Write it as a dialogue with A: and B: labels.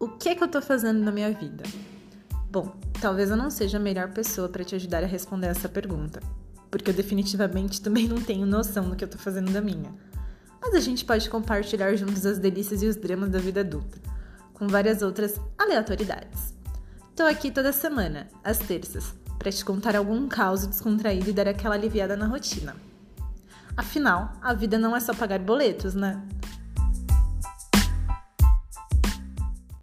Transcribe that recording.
A: O que é que eu tô fazendo na minha vida? Bom, talvez eu não seja a melhor pessoa para te ajudar a responder essa pergunta, porque eu definitivamente também não tenho noção do que eu tô fazendo da minha. Mas a gente pode compartilhar juntos as delícias e os dramas da vida adulta, com várias outras aleatoriedades. Tô aqui toda semana, às terças, para te contar algum caos descontraído e dar aquela aliviada na rotina. Afinal, a vida não é só pagar boletos, né?